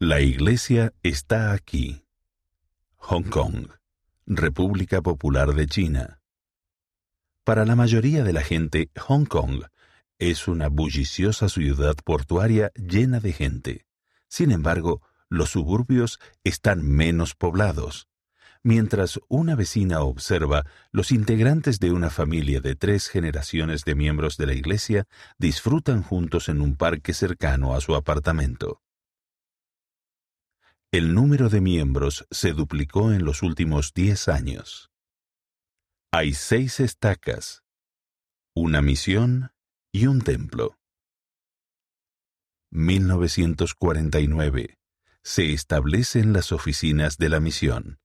La iglesia está aquí. Hong Kong, República Popular de China. Para la mayoría de la gente, Hong Kong es una bulliciosa ciudad portuaria llena de gente. Sin embargo, los suburbios están menos poblados. Mientras una vecina observa, los integrantes de una familia de tres generaciones de miembros de la iglesia disfrutan juntos en un parque cercano a su apartamento. El número de miembros se duplicó en los últimos diez años. Hay seis estacas, una misión y un templo. 1949. Se establecen las oficinas de la misión.